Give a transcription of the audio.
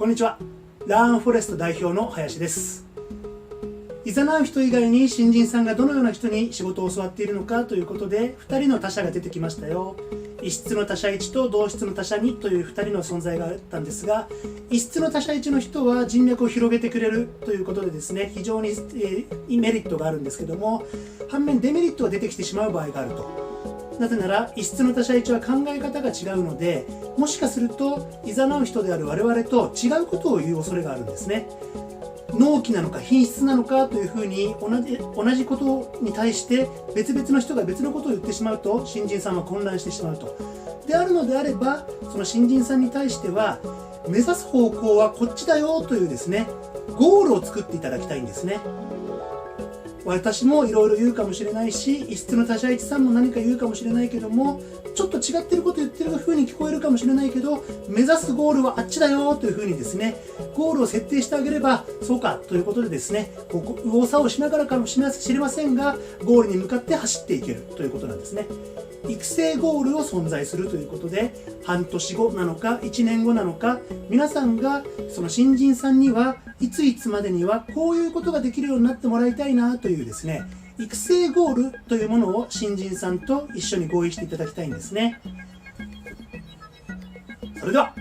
こんにちは。ラーンフォレスト代表の林です。いざなう人以外に新人さんがどのような人に仕事を教わっているのかということで2人の他者が出てきましたよ。異質の他者1と同質の他者2という2人の存在があったんですが異質の他者1の人は人脈を広げてくれるということでですね非常に、え、メリットがあるんですけども反面デメリットが出てきてしまう場合があると。なぜなら異質の他者1は考え方が違うのでもしかするといざなう人である我々と違うことを言う恐れがあるんですね納期なのか品質なのかというふうに同じ同じことに対して別々の人が別のことを言ってしまうと新人さんは混乱してしまうと。であるのであればその新人さんに対しては目指す方向はこっちだよというですねゴールを作っていただきたいんですね。私もいろいろ言うかもしれないし異質の他者一さんも何か言うかもしれないけどもちょっと違ってること言ってる風に聞こえるかもしれないけど目指すゴールはあっちだよというふうにですねゴールを設定してあげればそうかということでですねここ右往左往しながらかもしれませんがゴールに向かって走っていけるということなんですね。育成ゴールを存在するということで半年後なのか1年後なのか皆さんがその新人さんにはいついつまでにはこういうことができるようになってもらいたいなというですね育成ゴールというものを新人さんと一緒に合意していただきたいんですね。それでは。